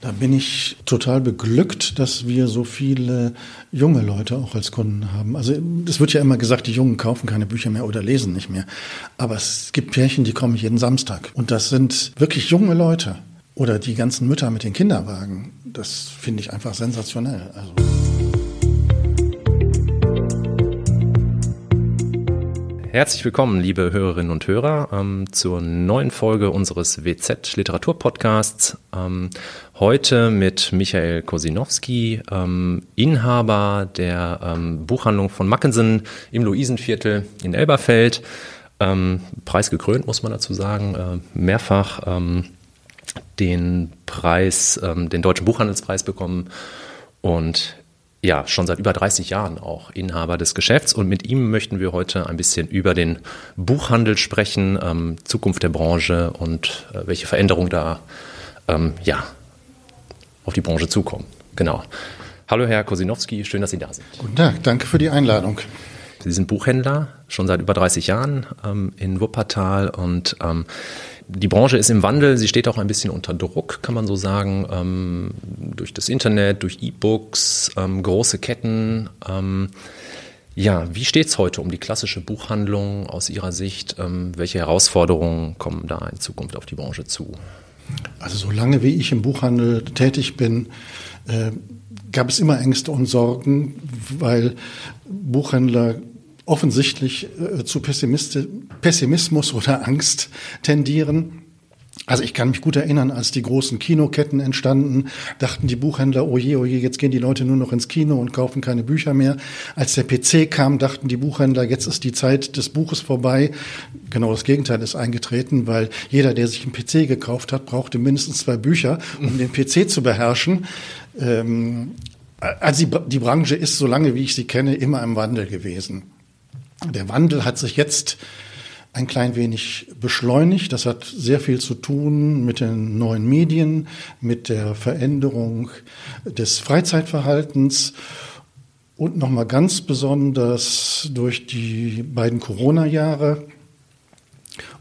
Da bin ich total beglückt, dass wir so viele junge Leute auch als Kunden haben. Also es wird ja immer gesagt, die Jungen kaufen keine Bücher mehr oder lesen nicht mehr. Aber es gibt Pärchen, die kommen jeden Samstag. Und das sind wirklich junge Leute. Oder die ganzen Mütter mit den Kinderwagen. Das finde ich einfach sensationell. Also. Herzlich willkommen, liebe Hörerinnen und Hörer, ähm, zur neuen Folge unseres WZ Literatur Podcasts. Ähm, heute mit Michael Kosinowski, ähm, Inhaber der ähm, Buchhandlung von Mackensen im Luisenviertel in Elberfeld. Ähm, preisgekrönt, muss man dazu sagen, äh, mehrfach ähm, den Preis, den Deutschen Buchhandelspreis bekommen und ja, schon seit über 30 Jahren auch Inhaber des Geschäfts und mit ihm möchten wir heute ein bisschen über den Buchhandel sprechen, ähm, Zukunft der Branche und äh, welche Veränderungen da ähm, ja, auf die Branche zukommen. Genau. Hallo Herr Kosinowski, schön, dass Sie da sind. Guten Tag, danke für die Einladung. Sie sind Buchhändler schon seit über 30 Jahren ähm, in Wuppertal und ähm, die Branche ist im Wandel, sie steht auch ein bisschen unter Druck, kann man so sagen, ähm, durch das Internet, durch E-Books, ähm, große Ketten. Ähm, ja, wie steht es heute um die klassische Buchhandlung aus Ihrer Sicht? Ähm, welche Herausforderungen kommen da in Zukunft auf die Branche zu? Also solange wie ich im Buchhandel tätig bin, äh, gab es immer Ängste und Sorgen, weil Buchhändler offensichtlich äh, zu Pessimismus oder Angst tendieren. Also ich kann mich gut erinnern, als die großen Kinoketten entstanden, dachten die Buchhändler, oh je, oh je, jetzt gehen die Leute nur noch ins Kino und kaufen keine Bücher mehr. Als der PC kam, dachten die Buchhändler, jetzt ist die Zeit des Buches vorbei. Genau das Gegenteil ist eingetreten, weil jeder, der sich einen PC gekauft hat, brauchte mindestens zwei Bücher, um den PC zu beherrschen. Ähm, also die, die Branche ist, solange wie ich sie kenne, immer im Wandel gewesen. Der Wandel hat sich jetzt ein klein wenig beschleunigt. Das hat sehr viel zu tun mit den neuen Medien, mit der Veränderung des Freizeitverhaltens und nochmal ganz besonders durch die beiden Corona-Jahre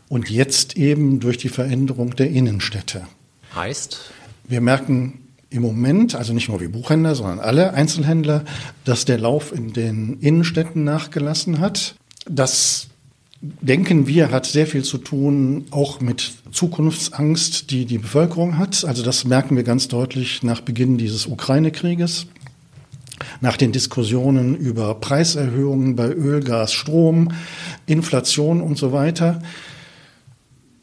und jetzt eben durch die Veränderung der Innenstädte. Heißt? Wir merken im Moment, also nicht nur wie Buchhändler, sondern alle Einzelhändler, dass der Lauf in den Innenstädten nachgelassen hat. Das denken wir, hat sehr viel zu tun, auch mit Zukunftsangst, die die Bevölkerung hat. Also das merken wir ganz deutlich nach Beginn dieses Ukraine-Krieges, nach den Diskussionen über Preiserhöhungen bei Öl, Gas, Strom, Inflation und so weiter.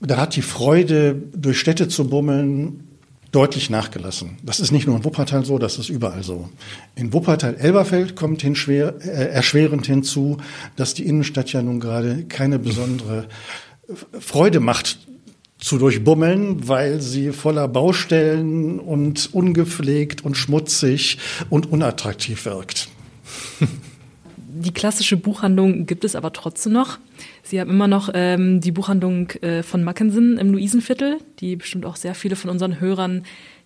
Da hat die Freude, durch Städte zu bummeln, deutlich nachgelassen. Das ist nicht nur in Wuppertal so, das ist überall so. In Wuppertal-Elberfeld kommt hinschwer, äh, erschwerend hinzu, dass die Innenstadt ja nun gerade keine besondere Freude macht zu durchbummeln, weil sie voller Baustellen und ungepflegt und schmutzig und unattraktiv wirkt. Die klassische Buchhandlung gibt es aber trotzdem noch. Sie haben immer noch ähm, die Buchhandlung äh, von Mackensen im Luisenviertel, die bestimmt auch sehr viele von unseren Hörern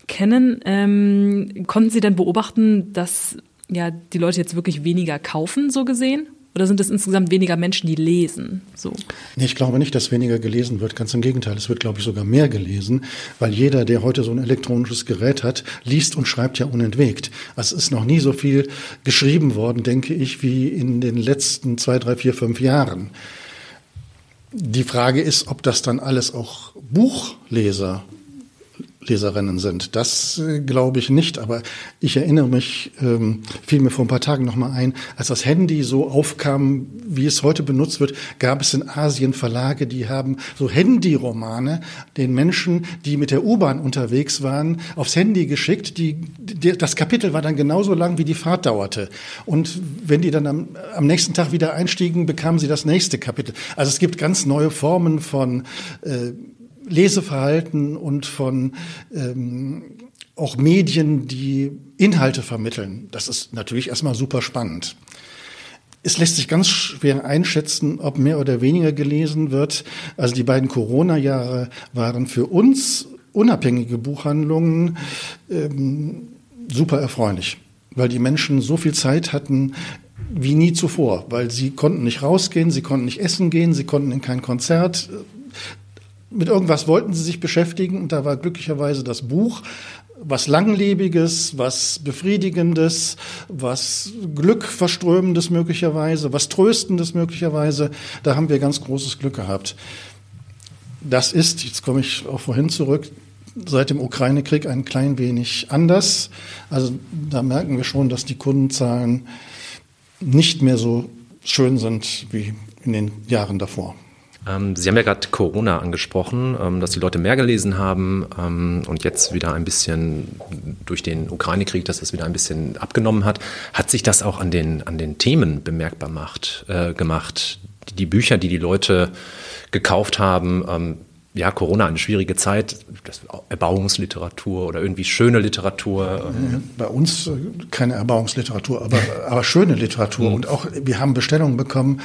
kennen. Ähm, konnten Sie denn beobachten, dass ja die Leute jetzt wirklich weniger kaufen, so gesehen? Oder sind es insgesamt weniger Menschen, die lesen? So. Nee, ich glaube nicht, dass weniger gelesen wird. Ganz im Gegenteil. Es wird, glaube ich, sogar mehr gelesen, weil jeder, der heute so ein elektronisches Gerät hat, liest und schreibt ja unentwegt. Also es ist noch nie so viel geschrieben worden, denke ich, wie in den letzten zwei, drei, vier, fünf Jahren. Die Frage ist, ob das dann alles auch Buchleser Leserinnen sind. Das äh, glaube ich nicht, aber ich erinnere mich, ähm, fiel mir vor ein paar Tagen nochmal ein, als das Handy so aufkam, wie es heute benutzt wird, gab es in Asien Verlage, die haben so Handyromane den Menschen, die mit der U-Bahn unterwegs waren, aufs Handy geschickt. Die, die, das Kapitel war dann genauso lang, wie die Fahrt dauerte. Und wenn die dann am, am nächsten Tag wieder einstiegen, bekamen sie das nächste Kapitel. Also es gibt ganz neue Formen von äh, Leseverhalten und von ähm, auch Medien, die Inhalte vermitteln. Das ist natürlich erstmal super spannend. Es lässt sich ganz schwer einschätzen, ob mehr oder weniger gelesen wird. Also die beiden Corona-Jahre waren für uns unabhängige Buchhandlungen ähm, super erfreulich, weil die Menschen so viel Zeit hatten wie nie zuvor, weil sie konnten nicht rausgehen, sie konnten nicht essen gehen, sie konnten in kein Konzert, mit irgendwas wollten sie sich beschäftigen und da war glücklicherweise das Buch was Langlebiges, was Befriedigendes, was Glückverströmendes möglicherweise, was Tröstendes möglicherweise. Da haben wir ganz großes Glück gehabt. Das ist, jetzt komme ich auch vorhin zurück, seit dem Ukraine-Krieg ein klein wenig anders. Also da merken wir schon, dass die Kundenzahlen nicht mehr so schön sind wie in den Jahren davor. Ähm, Sie haben ja gerade Corona angesprochen, ähm, dass die Leute mehr gelesen haben ähm, und jetzt wieder ein bisschen durch den Ukraine-Krieg, dass das wieder ein bisschen abgenommen hat. Hat sich das auch an den, an den Themen bemerkbar macht, äh, gemacht? Die, die, Bücher, die die Leute gekauft haben, ähm, ja, Corona eine schwierige Zeit, Erbauungsliteratur oder irgendwie schöne Literatur. Bei uns äh, keine Erbauungsliteratur, aber, aber schöne Literatur. Mhm. Und auch wir haben Bestellungen bekommen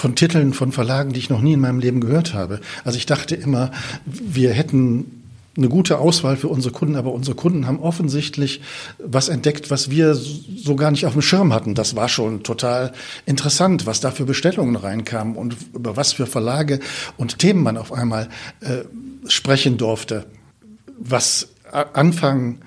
von Titeln von Verlagen, die ich noch nie in meinem Leben gehört habe. Also ich dachte immer, wir hätten eine gute Auswahl für unsere Kunden, aber unsere Kunden haben offensichtlich was entdeckt, was wir so gar nicht auf dem Schirm hatten. Das war schon total interessant, was da für Bestellungen reinkamen und über was für Verlage und Themen man auf einmal äh, sprechen durfte. Was Anfang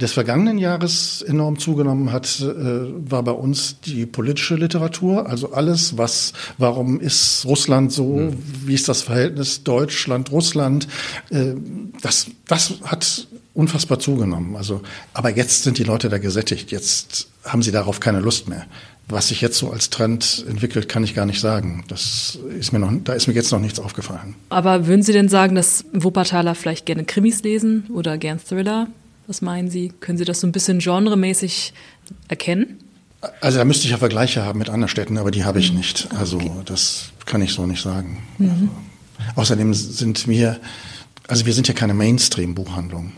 des vergangenen Jahres enorm zugenommen hat, äh, war bei uns die politische Literatur. Also alles, was, warum ist Russland so, mhm. wie ist das Verhältnis Deutschland-Russland, äh, das, das hat unfassbar zugenommen. Also, aber jetzt sind die Leute da gesättigt. Jetzt haben sie darauf keine Lust mehr. Was sich jetzt so als Trend entwickelt, kann ich gar nicht sagen. Das ist mir noch, da ist mir jetzt noch nichts aufgefallen. Aber würden Sie denn sagen, dass Wuppertaler vielleicht gerne Krimis lesen oder gern Thriller? Was meinen Sie? Können Sie das so ein bisschen genremäßig erkennen? Also da müsste ich ja Vergleiche haben mit anderen Städten, aber die habe ich mhm. nicht. Also okay. das kann ich so nicht sagen. Mhm. Also, außerdem sind wir, also wir sind ja keine Mainstream-Buchhandlung.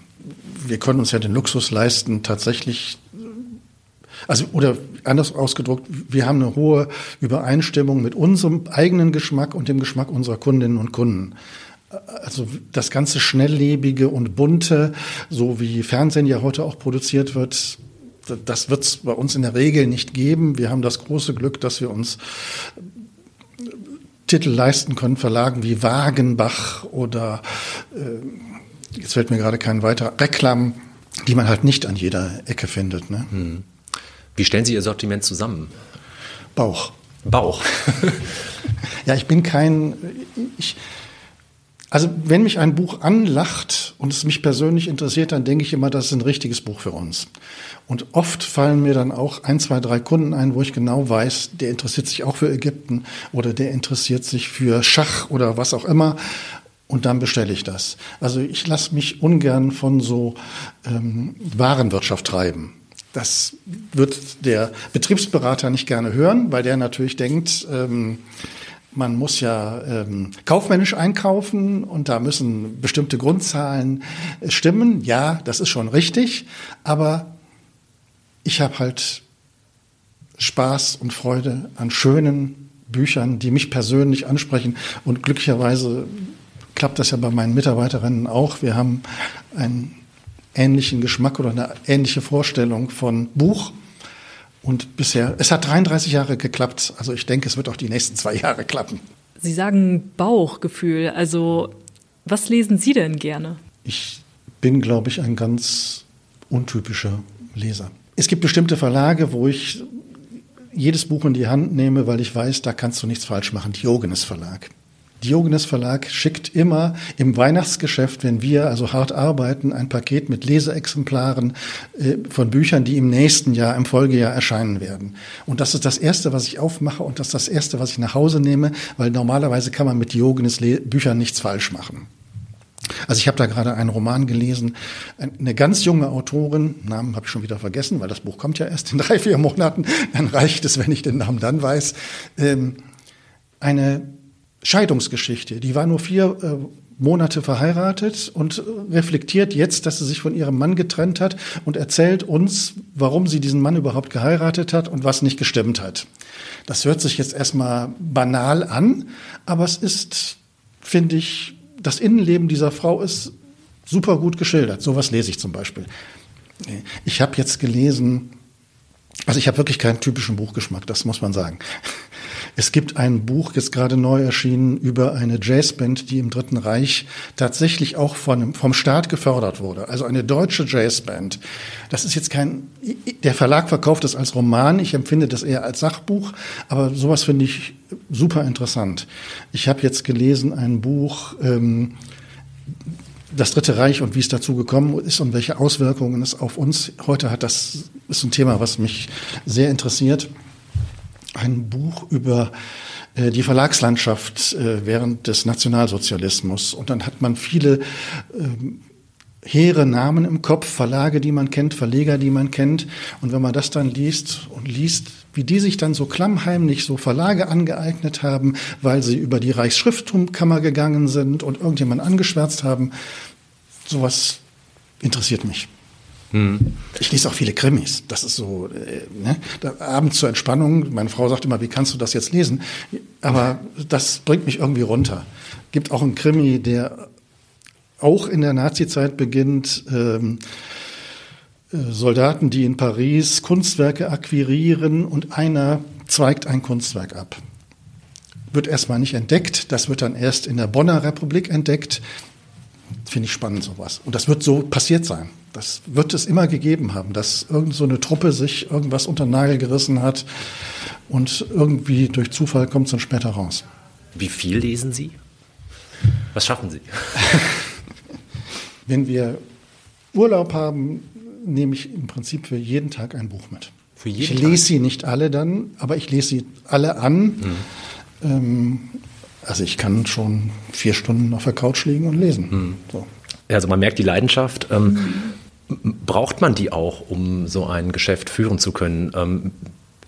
Wir können uns ja den Luxus leisten, tatsächlich, also oder anders ausgedruckt, wir haben eine hohe Übereinstimmung mit unserem eigenen Geschmack und dem Geschmack unserer Kundinnen und Kunden also das ganze Schnelllebige und Bunte, so wie Fernsehen ja heute auch produziert wird, das wird es bei uns in der Regel nicht geben. Wir haben das große Glück, dass wir uns Titel leisten können, Verlagen wie Wagenbach oder äh, jetzt fällt mir gerade kein weiterer Reklam, die man halt nicht an jeder Ecke findet. Ne? Hm. Wie stellen Sie Ihr Sortiment zusammen? Bauch. Bauch. ja, ich bin kein, ich, also wenn mich ein Buch anlacht und es mich persönlich interessiert, dann denke ich immer, das ist ein richtiges Buch für uns. Und oft fallen mir dann auch ein, zwei, drei Kunden ein, wo ich genau weiß, der interessiert sich auch für Ägypten oder der interessiert sich für Schach oder was auch immer. Und dann bestelle ich das. Also ich lasse mich ungern von so ähm, Warenwirtschaft treiben. Das wird der Betriebsberater nicht gerne hören, weil der natürlich denkt, ähm, man muss ja ähm, kaufmännisch einkaufen und da müssen bestimmte Grundzahlen stimmen. Ja, das ist schon richtig, aber ich habe halt Spaß und Freude an schönen Büchern, die mich persönlich ansprechen und glücklicherweise klappt das ja bei meinen Mitarbeiterinnen auch. Wir haben einen ähnlichen Geschmack oder eine ähnliche Vorstellung von Buch und bisher, es hat 33 Jahre geklappt. Also ich denke, es wird auch die nächsten zwei Jahre klappen. Sie sagen Bauchgefühl. Also was lesen Sie denn gerne? Ich bin, glaube ich, ein ganz untypischer Leser. Es gibt bestimmte Verlage, wo ich jedes Buch in die Hand nehme, weil ich weiß, da kannst du nichts falsch machen. Diogenes Verlag. Diogenes Verlag schickt immer im Weihnachtsgeschäft, wenn wir also hart arbeiten, ein Paket mit Leseexemplaren äh, von Büchern, die im nächsten Jahr, im Folgejahr erscheinen werden. Und das ist das Erste, was ich aufmache und das ist das Erste, was ich nach Hause nehme, weil normalerweise kann man mit Diogenes Büchern nichts falsch machen. Also ich habe da gerade einen Roman gelesen, eine ganz junge Autorin, Namen habe ich schon wieder vergessen, weil das Buch kommt ja erst in drei, vier Monaten, dann reicht es, wenn ich den Namen dann weiß. Ähm, eine Scheidungsgeschichte. Die war nur vier äh, Monate verheiratet und reflektiert jetzt, dass sie sich von ihrem Mann getrennt hat und erzählt uns, warum sie diesen Mann überhaupt geheiratet hat und was nicht gestimmt hat. Das hört sich jetzt erstmal banal an, aber es ist, finde ich, das Innenleben dieser Frau ist super gut geschildert. Sowas lese ich zum Beispiel. Ich habe jetzt gelesen, also ich habe wirklich keinen typischen Buchgeschmack, das muss man sagen. Es gibt ein Buch, jetzt gerade neu erschienen, über eine Jazzband, die im Dritten Reich tatsächlich auch von, vom Staat gefördert wurde. Also eine deutsche Jazzband. Das ist jetzt kein, der Verlag verkauft es als Roman. Ich empfinde das eher als Sachbuch. Aber sowas finde ich super interessant. Ich habe jetzt gelesen ein Buch, ähm, das Dritte Reich und wie es dazu gekommen ist und welche Auswirkungen es auf uns heute hat, das ist ein Thema, was mich sehr interessiert. Ein Buch über äh, die Verlagslandschaft äh, während des Nationalsozialismus. Und dann hat man viele ähm, hehre Namen im Kopf, Verlage, die man kennt, Verleger, die man kennt. Und wenn man das dann liest und liest, wie die sich dann so klammheimlich so Verlage angeeignet haben, weil sie über die Reichsschrifttumkammer gegangen sind und irgendjemand angeschwärzt haben, sowas interessiert mich. Hm. Ich lese auch viele Krimis. Das ist so, äh, ne? da, abends zur Entspannung. Meine Frau sagt immer, wie kannst du das jetzt lesen? Aber das bringt mich irgendwie runter. Gibt auch einen Krimi, der auch in der Nazizeit beginnt. Ähm, äh, Soldaten, die in Paris Kunstwerke akquirieren und einer zweigt ein Kunstwerk ab. Wird erstmal nicht entdeckt, das wird dann erst in der Bonner Republik entdeckt. Finde ich spannend sowas. Und das wird so passiert sein. Das wird es immer gegeben haben, dass irgend so eine Truppe sich irgendwas unter den Nagel gerissen hat und irgendwie durch Zufall kommt es dann später raus. Wie viel lesen Sie? Was schaffen Sie? Wenn wir Urlaub haben, nehme ich im Prinzip für jeden Tag ein Buch mit. Für jeden ich lese Tag? sie nicht alle dann, aber ich lese sie alle an. Mhm. Ähm, also ich kann schon vier Stunden auf der Couch liegen und lesen. Mhm. So. Also man merkt die Leidenschaft. Ähm, mhm. Braucht man die auch, um so ein Geschäft führen zu können? Ähm,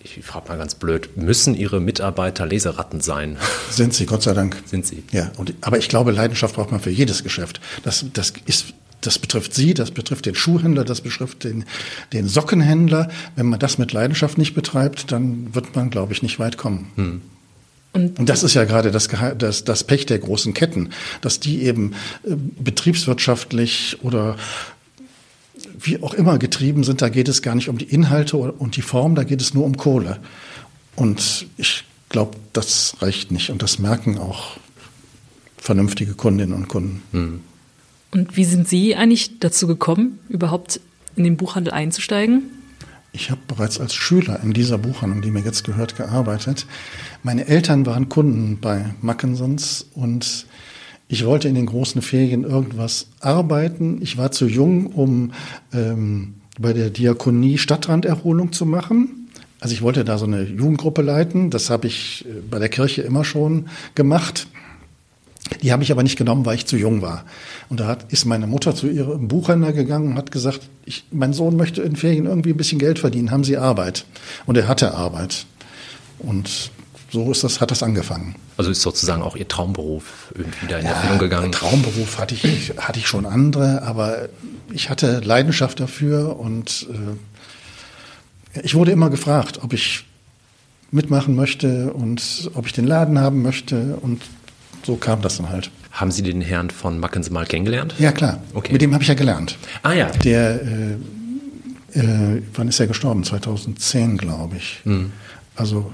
ich frage mal ganz blöd, müssen Ihre Mitarbeiter Leseratten sein? Sind sie, Gott sei Dank. Sind sie. Ja, und, aber ich glaube, Leidenschaft braucht man für jedes Geschäft. Das, das ist das betrifft Sie, das betrifft den Schuhhändler, das betrifft den, den Sockenhändler. Wenn man das mit Leidenschaft nicht betreibt, dann wird man, glaube ich, nicht weit kommen. Hm. Und, und, das ist ja gerade das, das, das Pech der großen Ketten, dass die eben äh, betriebswirtschaftlich oder wie auch immer getrieben sind. Da geht es gar nicht um die Inhalte und die Form, da geht es nur um Kohle. Und ich glaube, das reicht nicht. Und das merken auch vernünftige Kundinnen und Kunden. Hm. Und wie sind Sie eigentlich dazu gekommen, überhaupt in den Buchhandel einzusteigen? Ich habe bereits als Schüler in dieser Buchhandlung, die mir jetzt gehört, gearbeitet. Meine Eltern waren Kunden bei Mackensons und ich wollte in den großen Ferien irgendwas arbeiten. Ich war zu jung, um ähm, bei der Diakonie Stadtranderholung zu machen. Also ich wollte da so eine Jugendgruppe leiten. Das habe ich äh, bei der Kirche immer schon gemacht. Die habe ich aber nicht genommen, weil ich zu jung war. Und da hat, ist meine Mutter zu ihrem Buchhändler gegangen und hat gesagt, ich, mein Sohn möchte in Ferien irgendwie ein bisschen Geld verdienen, haben Sie Arbeit? Und er hatte Arbeit. Und so ist das, hat das angefangen. Also ist sozusagen auch Ihr Traumberuf irgendwie da in ja, Erfüllung gegangen? Traumberuf hatte ich, hatte ich schon andere, aber ich hatte Leidenschaft dafür und äh, ich wurde immer gefragt, ob ich mitmachen möchte und ob ich den Laden haben möchte und so kam das dann halt. Haben Sie den Herrn von Mackens mal kennengelernt? Ja, klar. Okay. Mit dem habe ich ja gelernt. Ah ja. Der, äh, äh, wann ist er gestorben? 2010, glaube ich. Mhm. Also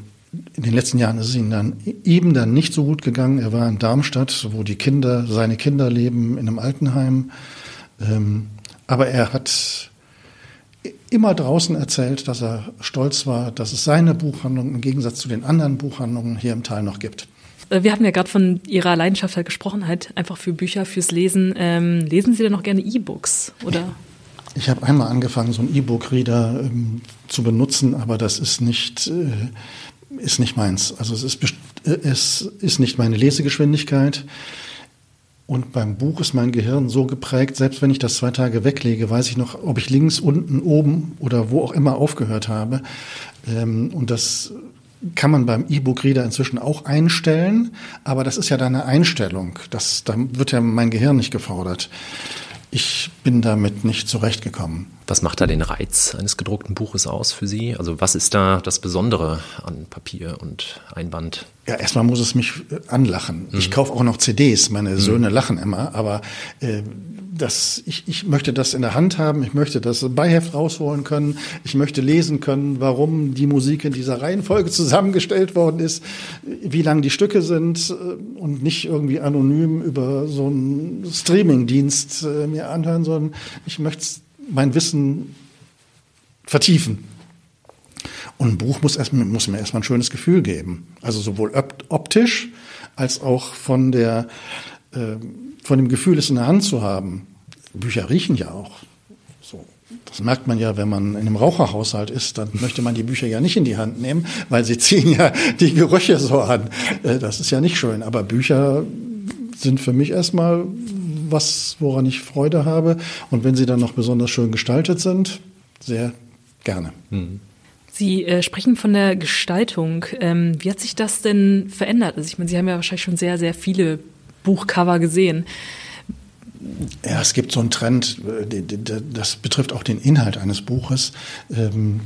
in den letzten Jahren ist es ihm dann eben dann nicht so gut gegangen. Er war in Darmstadt, wo die Kinder, seine Kinder leben, in einem Altenheim. Ähm, aber er hat immer draußen erzählt, dass er stolz war, dass es seine Buchhandlung im Gegensatz zu den anderen Buchhandlungen hier im Tal noch gibt. Äh, wir hatten ja gerade von Ihrer Leidenschaft halt gesprochen, halt einfach für Bücher, fürs Lesen. Ähm, lesen Sie denn noch gerne E-Books oder? Ich habe einmal angefangen, so einen E-Book-Reader ähm, zu benutzen, aber das ist nicht, äh, ist nicht meins. Also es ist, äh, es ist nicht meine Lesegeschwindigkeit. Und beim Buch ist mein Gehirn so geprägt, selbst wenn ich das zwei Tage weglege, weiß ich noch, ob ich links, unten, oben oder wo auch immer aufgehört habe. Ähm, und das kann man beim E-Book-Reader inzwischen auch einstellen, aber das ist ja dann eine Einstellung. Das, da wird ja mein Gehirn nicht gefordert. Ich bin damit nicht zurechtgekommen. Was macht da den Reiz eines gedruckten Buches aus für Sie? Also was ist da das Besondere an Papier und Einband? Ja, erstmal muss es mich äh, anlachen. Mhm. Ich kaufe auch noch CDs, meine mhm. Söhne lachen immer, aber äh, das, ich, ich möchte das in der Hand haben, ich möchte das Beiheft rausholen können, ich möchte lesen können, warum die Musik in dieser Reihenfolge zusammengestellt worden ist, wie lang die Stücke sind äh, und nicht irgendwie anonym über so einen Streamingdienst äh, mir anhören, sondern ich möchte mein Wissen vertiefen. Und ein Buch muss, erst, muss mir erstmal ein schönes Gefühl geben. Also sowohl optisch als auch von, der, äh, von dem Gefühl, es in der Hand zu haben. Bücher riechen ja auch. So. Das merkt man ja, wenn man in einem Raucherhaushalt ist, dann möchte man die Bücher ja nicht in die Hand nehmen, weil sie ziehen ja die Gerüche so an. Äh, das ist ja nicht schön. Aber Bücher sind für mich erstmal was, woran ich Freude habe. Und wenn sie dann noch besonders schön gestaltet sind, sehr gerne. Mhm. Sie äh, sprechen von der Gestaltung. Ähm, wie hat sich das denn verändert? Also ich meine, Sie haben ja wahrscheinlich schon sehr, sehr viele Buchcover gesehen. Ja, es gibt so einen Trend, äh, das betrifft auch den Inhalt eines Buches. Ähm,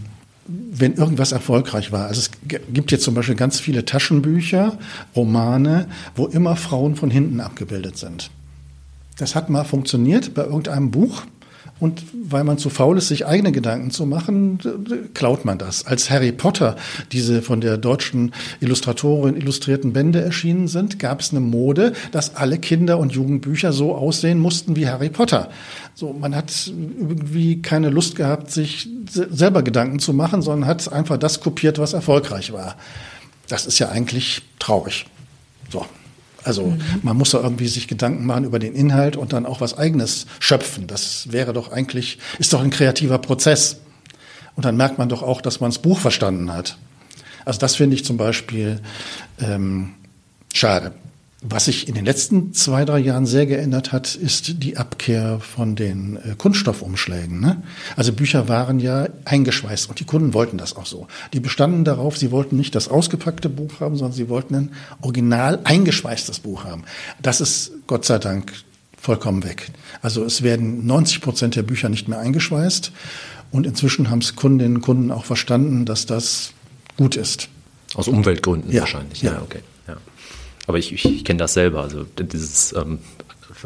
wenn irgendwas erfolgreich war. Also es gibt jetzt zum Beispiel ganz viele Taschenbücher, Romane, wo immer Frauen von hinten abgebildet sind. Das hat mal funktioniert bei irgendeinem Buch. Und weil man zu faul ist, sich eigene Gedanken zu machen, klaut man das. Als Harry Potter diese von der deutschen Illustratorin illustrierten Bände erschienen sind, gab es eine Mode, dass alle Kinder- und Jugendbücher so aussehen mussten wie Harry Potter. So, man hat irgendwie keine Lust gehabt, sich selber Gedanken zu machen, sondern hat einfach das kopiert, was erfolgreich war. Das ist ja eigentlich traurig. So. Also mhm. man muss da irgendwie sich Gedanken machen über den Inhalt und dann auch was Eigenes schöpfen. Das wäre doch eigentlich, ist doch ein kreativer Prozess. Und dann merkt man doch auch, dass man das Buch verstanden hat. Also das finde ich zum Beispiel ähm, schade. Was sich in den letzten zwei, drei Jahren sehr geändert hat, ist die Abkehr von den äh, Kunststoffumschlägen. Ne? Also Bücher waren ja eingeschweißt und die Kunden wollten das auch so. Die bestanden darauf, sie wollten nicht das ausgepackte Buch haben, sondern sie wollten ein original eingeschweißtes Buch haben. Das ist Gott sei Dank vollkommen weg. Also es werden 90 Prozent der Bücher nicht mehr eingeschweißt und inzwischen haben es Kundinnen und Kunden auch verstanden, dass das gut ist. Aus Umweltgründen ja, wahrscheinlich. Ja, ja okay. Aber ich, ich, ich kenne das selber, also dieses ähm,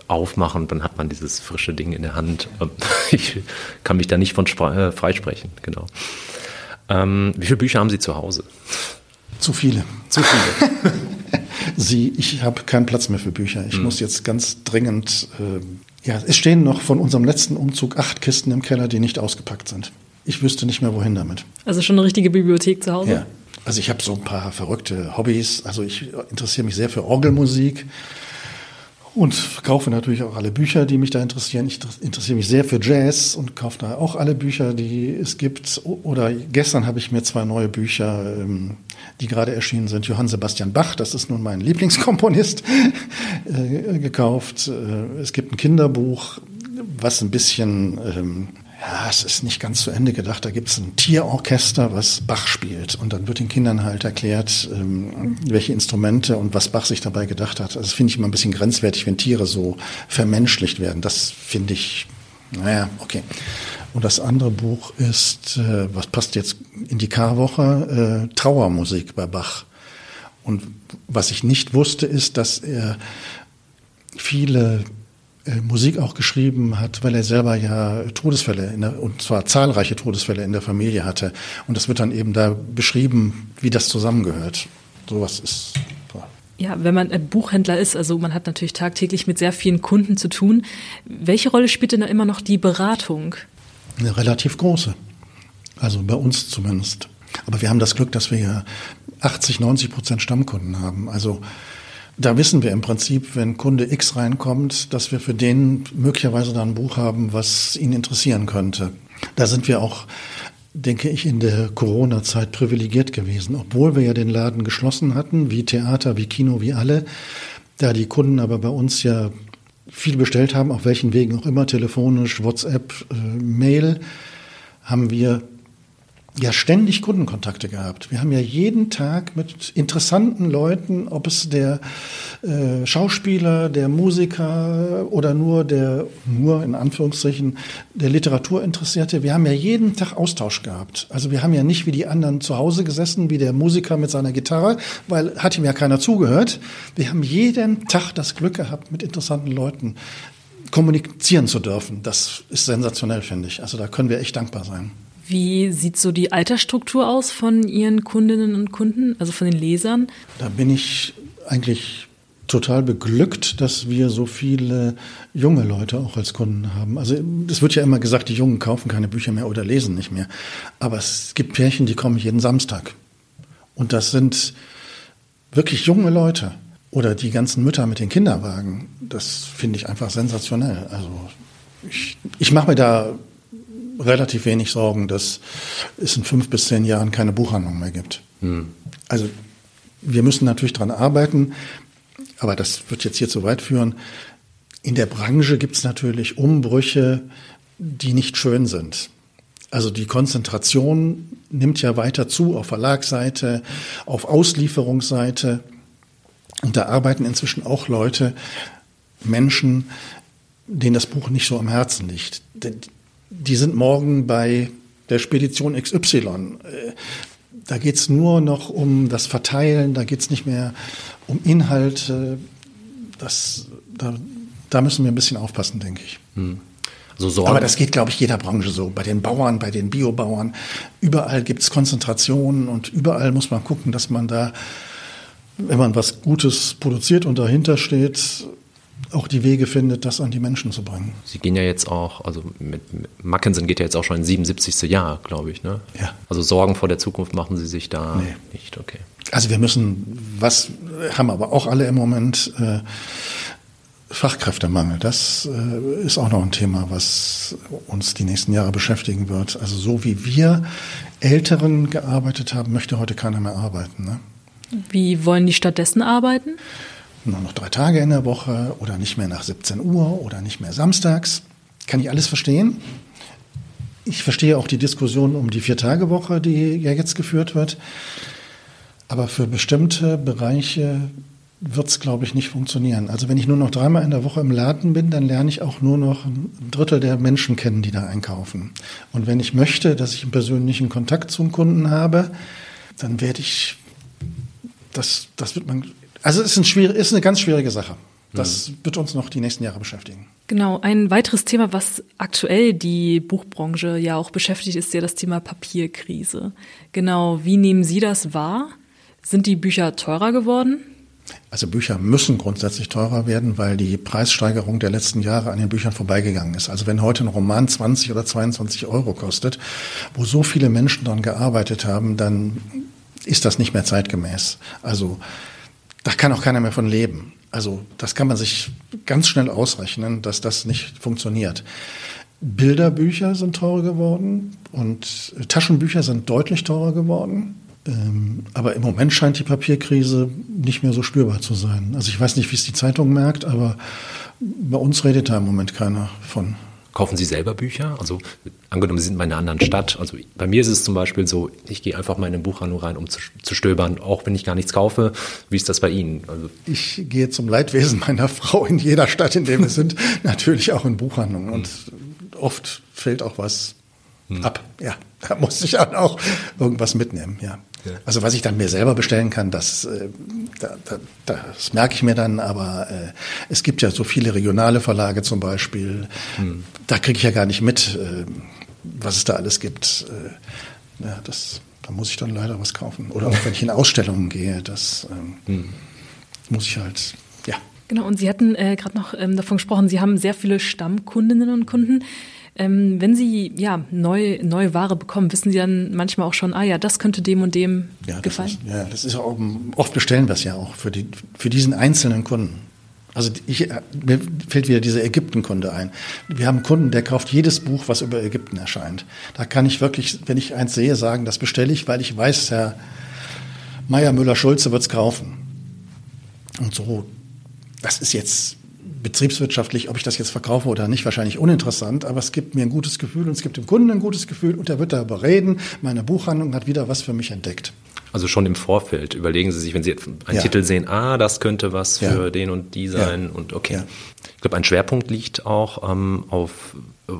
Aufmachen, dann hat man dieses frische Ding in der Hand. Ähm, ich kann mich da nicht von äh, freisprechen, genau. Ähm, wie viele Bücher haben Sie zu Hause? Zu viele. Zu viele. Sie, ich habe keinen Platz mehr für Bücher. Ich mhm. muss jetzt ganz dringend. Äh, ja, es stehen noch von unserem letzten Umzug acht Kisten im Keller, die nicht ausgepackt sind. Ich wüsste nicht mehr, wohin damit. Also schon eine richtige Bibliothek zu Hause? Ja. Also ich habe so ein paar verrückte Hobbys. Also ich interessiere mich sehr für Orgelmusik und kaufe natürlich auch alle Bücher, die mich da interessieren. Ich interessiere mich sehr für Jazz und kaufe da auch alle Bücher, die es gibt. Oder gestern habe ich mir zwei neue Bücher, ähm, die gerade erschienen sind, Johann Sebastian Bach, das ist nun mein Lieblingskomponist, äh, gekauft. Äh, es gibt ein Kinderbuch, was ein bisschen ähm, ja, es ist nicht ganz zu Ende gedacht. Da gibt es ein Tierorchester, was Bach spielt. Und dann wird den Kindern halt erklärt, ähm, welche Instrumente und was Bach sich dabei gedacht hat. Also das finde ich immer ein bisschen grenzwertig, wenn Tiere so vermenschlicht werden. Das finde ich, naja, okay. Und das andere Buch ist, äh, was passt jetzt in die Karwoche, äh, Trauermusik bei Bach. Und was ich nicht wusste, ist, dass er viele Musik auch geschrieben hat, weil er selber ja Todesfälle, der, und zwar zahlreiche Todesfälle in der Familie hatte. Und das wird dann eben da beschrieben, wie das zusammengehört. Sowas ist. Ja, wenn man ein Buchhändler ist, also man hat natürlich tagtäglich mit sehr vielen Kunden zu tun. Welche Rolle spielt denn da immer noch die Beratung? Eine relativ große. Also bei uns zumindest. Aber wir haben das Glück, dass wir ja 80, 90 Prozent Stammkunden haben. Also da wissen wir im Prinzip, wenn Kunde X reinkommt, dass wir für den möglicherweise dann ein Buch haben, was ihn interessieren könnte. Da sind wir auch, denke ich, in der Corona-Zeit privilegiert gewesen, obwohl wir ja den Laden geschlossen hatten, wie Theater, wie Kino, wie alle. Da die Kunden aber bei uns ja viel bestellt haben, auf welchen Wegen auch immer, telefonisch, WhatsApp, äh, Mail, haben wir ja ständig Kundenkontakte gehabt. Wir haben ja jeden Tag mit interessanten Leuten, ob es der äh, Schauspieler, der Musiker oder nur der, nur in Anführungszeichen, der Literaturinteressierte, wir haben ja jeden Tag Austausch gehabt. Also wir haben ja nicht wie die anderen zu Hause gesessen, wie der Musiker mit seiner Gitarre, weil hat ihm ja keiner zugehört. Wir haben jeden Tag das Glück gehabt, mit interessanten Leuten kommunizieren zu dürfen. Das ist sensationell, finde ich. Also da können wir echt dankbar sein. Wie sieht so die Altersstruktur aus von Ihren Kundinnen und Kunden, also von den Lesern? Da bin ich eigentlich total beglückt, dass wir so viele junge Leute auch als Kunden haben. Also es wird ja immer gesagt, die Jungen kaufen keine Bücher mehr oder lesen nicht mehr. Aber es gibt Pärchen, die kommen jeden Samstag. Und das sind wirklich junge Leute. Oder die ganzen Mütter mit den Kinderwagen. Das finde ich einfach sensationell. Also ich, ich mache mir da relativ wenig Sorgen, dass es in fünf bis zehn Jahren keine Buchhandlung mehr gibt. Hm. Also wir müssen natürlich daran arbeiten, aber das wird jetzt hier zu weit führen. In der Branche gibt es natürlich Umbrüche, die nicht schön sind. Also die Konzentration nimmt ja weiter zu auf Verlagsseite, auf Auslieferungsseite. Und da arbeiten inzwischen auch Leute, Menschen, denen das Buch nicht so am Herzen liegt die sind morgen bei der Spedition XY. Äh, da geht es nur noch um das Verteilen, da geht es nicht mehr um Inhalte. Das, da, da, müssen wir ein bisschen aufpassen, denke ich. Hm. Also Aber das geht, glaube ich, jeder Branche so. Bei den Bauern, bei den Biobauern. Überall gibt es Konzentrationen und überall muss man gucken, dass man da, wenn man was Gutes produziert und dahinter steht, auch die Wege findet, das an die Menschen zu bringen. Sie gehen ja jetzt auch, also mit, mit Mackensen geht ja jetzt auch schon ins 77. Jahr, glaube ich, ne? Ja. Also Sorgen vor der Zukunft machen Sie sich da nee. nicht, okay. Also wir müssen, was haben aber auch alle im Moment, äh, Fachkräftemangel. Das äh, ist auch noch ein Thema, was uns die nächsten Jahre beschäftigen wird. Also so wie wir Älteren gearbeitet haben, möchte heute keiner mehr arbeiten. Ne? Wie wollen die stattdessen arbeiten? Nur noch drei Tage in der Woche oder nicht mehr nach 17 Uhr oder nicht mehr samstags. Kann ich alles verstehen. Ich verstehe auch die Diskussion um die Vier-Tage-Woche, die ja jetzt geführt wird. Aber für bestimmte Bereiche wird es, glaube ich, nicht funktionieren. Also wenn ich nur noch dreimal in der Woche im Laden bin, dann lerne ich auch nur noch ein Drittel der Menschen kennen, die da einkaufen. Und wenn ich möchte, dass ich einen persönlichen Kontakt zum Kunden habe, dann werde ich, das, das wird man also es ist, ein ist eine ganz schwierige Sache. Das mhm. wird uns noch die nächsten Jahre beschäftigen. Genau, ein weiteres Thema, was aktuell die Buchbranche ja auch beschäftigt, ist ja das Thema Papierkrise. Genau, wie nehmen Sie das wahr? Sind die Bücher teurer geworden? Also Bücher müssen grundsätzlich teurer werden, weil die Preissteigerung der letzten Jahre an den Büchern vorbeigegangen ist. Also wenn heute ein Roman 20 oder 22 Euro kostet, wo so viele Menschen daran gearbeitet haben, dann ist das nicht mehr zeitgemäß. Also da kann auch keiner mehr von leben. Also das kann man sich ganz schnell ausrechnen, dass das nicht funktioniert. Bilderbücher sind teurer geworden und Taschenbücher sind deutlich teurer geworden. Ähm, aber im Moment scheint die Papierkrise nicht mehr so spürbar zu sein. Also ich weiß nicht, wie es die Zeitung merkt, aber bei uns redet da im Moment keiner von. Kaufen Sie selber Bücher? Also angenommen, Sie sind in einer anderen Stadt. Also bei mir ist es zum Beispiel so, ich gehe einfach mal in eine Buchhandlung rein, um zu, zu stöbern, auch wenn ich gar nichts kaufe. Wie ist das bei Ihnen? Also ich gehe zum Leidwesen meiner Frau in jeder Stadt, in der wir sind, natürlich auch in Buchhandlungen. Und oft fällt auch was hm. ab. Ja, da muss ich auch irgendwas mitnehmen. Ja. Also was ich dann mir selber bestellen kann, das, äh, da, da, das merke ich mir dann, aber äh, es gibt ja so viele regionale Verlage zum Beispiel, hm. da kriege ich ja gar nicht mit, äh, was es da alles gibt. Äh, ja, das, da muss ich dann leider was kaufen. Oder auch wenn ich in Ausstellungen gehe, das ähm, hm. muss ich halt, ja. Genau, und Sie hatten äh, gerade noch ähm, davon gesprochen, Sie haben sehr viele Stammkundinnen und Kunden. Ähm, wenn Sie ja neu, neue Ware bekommen, wissen Sie dann manchmal auch schon, ah ja, das könnte dem und dem ja, gefallen? Ist, ja, das ist auch, oft bestellen wir es ja auch für, die, für diesen einzelnen Kunden. Also ich, mir fällt wieder dieser Ägyptenkunde ein. Wir haben einen Kunden, der kauft jedes Buch, was über Ägypten erscheint. Da kann ich wirklich, wenn ich eins sehe, sagen, das bestelle ich, weil ich weiß, Herr Meier Müller-Schulze wird es kaufen. Und so, das ist jetzt betriebswirtschaftlich, ob ich das jetzt verkaufe oder nicht, wahrscheinlich uninteressant, aber es gibt mir ein gutes Gefühl und es gibt dem Kunden ein gutes Gefühl und er wird darüber reden. Meine Buchhandlung hat wieder was für mich entdeckt. Also schon im Vorfeld überlegen Sie sich, wenn Sie einen ja. Titel sehen, ah, das könnte was für ja. den und die sein ja. und okay. Ich glaube, ein Schwerpunkt liegt auch ähm, auf,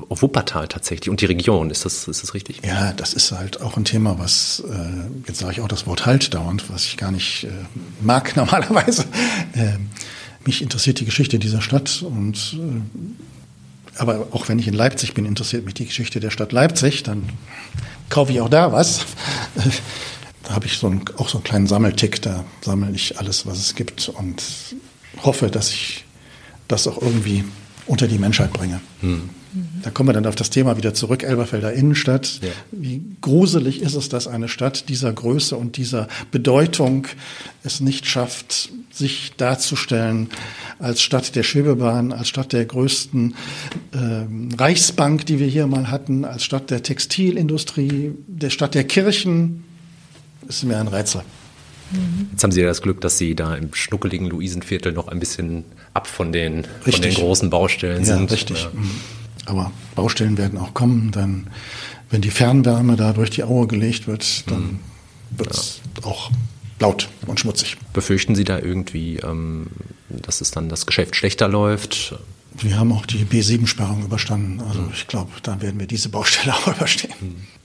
auf Wuppertal tatsächlich und die Region. Ist das, ist das richtig? Ja, das ist halt auch ein Thema, was, äh, jetzt sage ich auch das Wort halt dauernd, was ich gar nicht äh, mag normalerweise. Äh, mich interessiert die Geschichte dieser Stadt und äh, aber auch wenn ich in Leipzig bin, interessiert mich die Geschichte der Stadt Leipzig, dann kaufe ich auch da was. Da habe ich so einen, auch so einen kleinen Sammeltick, da sammle ich alles, was es gibt und hoffe, dass ich das auch irgendwie unter die Menschheit bringe. Hm. Da kommen wir dann auf das Thema wieder zurück, Elberfelder Innenstadt. Ja. Wie gruselig ist es, dass eine Stadt dieser Größe und dieser Bedeutung es nicht schafft, sich darzustellen als Stadt der Schwebebahn, als Stadt der größten äh, Reichsbank, die wir hier mal hatten, als Stadt Textilindustrie, der Stadt der Kirchen. Das ist mir ein Rätsel. Jetzt haben Sie ja das Glück, dass Sie da im schnuckeligen Luisenviertel noch ein bisschen ab von den, von den großen Baustellen ja, sind. Richtig. Ja. Mhm. Aber Baustellen werden auch kommen. Dann, wenn die Fernwärme da durch die Aue gelegt wird, dann mhm. wird es ja. auch laut und schmutzig. Befürchten Sie da irgendwie, ähm, dass es dann das Geschäft schlechter läuft? Wir haben auch die B7-Sperrung überstanden. Also ich glaube, dann werden wir diese Baustelle auch überstehen.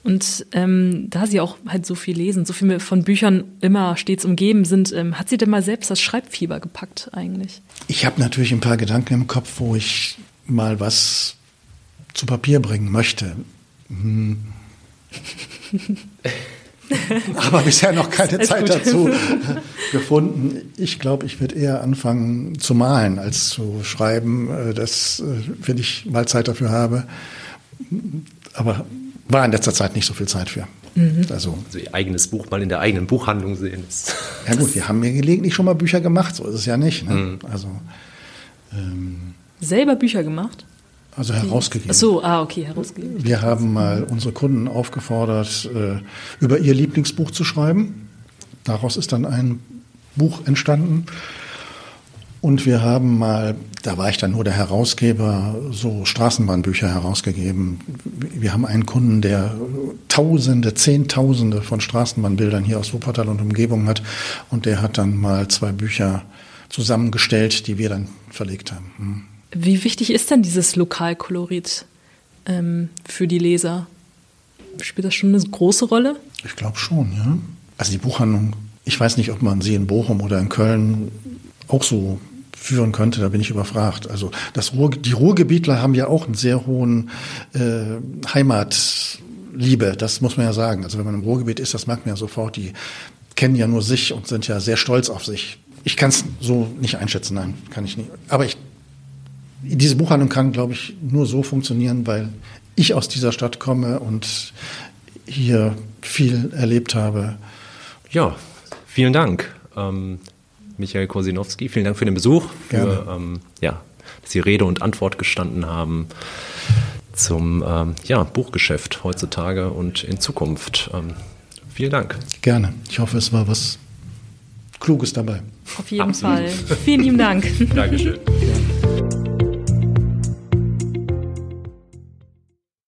Und ähm, da Sie auch halt so viel lesen, so viel von Büchern immer stets umgeben sind, ähm, hat Sie denn mal selbst das Schreibfieber gepackt eigentlich? Ich habe natürlich ein paar Gedanken im Kopf, wo ich mal was zu Papier bringen möchte. Hm. Aber bisher noch keine Zeit gut. dazu gefunden. Ich glaube, ich werde eher anfangen zu malen als zu schreiben. Äh, das, äh, wenn ich mal Zeit dafür habe. Aber war in letzter Zeit nicht so viel Zeit für. Mhm. Also, also Ihr eigenes Buch mal in der eigenen Buchhandlung sehen. ja gut, wir haben mir gelegentlich schon mal Bücher gemacht, so ist es ja nicht. Ne? Mhm. Also ähm, selber Bücher gemacht? Also herausgegeben. Ach so, ah, okay, herausgegeben. Wir haben mal unsere Kunden aufgefordert, äh, über ihr Lieblingsbuch zu schreiben. Daraus ist dann ein Buch entstanden. Und wir haben mal, da war ich dann nur der Herausgeber, so Straßenbahnbücher herausgegeben. Wir haben einen Kunden, der Tausende, Zehntausende von Straßenbahnbildern hier aus Wuppertal und Umgebung hat. Und der hat dann mal zwei Bücher zusammengestellt, die wir dann verlegt haben. Wie wichtig ist denn dieses Lokalkolorit ähm, für die Leser? Spielt das schon eine große Rolle? Ich glaube schon, ja. Also die Buchhandlung, ich weiß nicht, ob man sie in Bochum oder in Köln auch so führen könnte, da bin ich überfragt. Also das Ruhr, die Ruhrgebietler haben ja auch einen sehr hohen äh, Heimatliebe, das muss man ja sagen. Also wenn man im Ruhrgebiet ist, das merkt man ja sofort, die kennen ja nur sich und sind ja sehr stolz auf sich. Ich kann es so nicht einschätzen, nein, kann ich nicht. Aber ich diese Buchhandlung kann, glaube ich, nur so funktionieren, weil ich aus dieser Stadt komme und hier viel erlebt habe. Ja, vielen Dank, ähm, Michael Kosinowski. Vielen Dank für den Besuch, für, ähm, ja, dass Sie Rede und Antwort gestanden haben zum ähm, ja, Buchgeschäft heutzutage und in Zukunft. Ähm, vielen Dank. Gerne. Ich hoffe, es war was Kluges dabei. Auf jeden Absolut. Fall. Vielen lieben Dank. Dankeschön.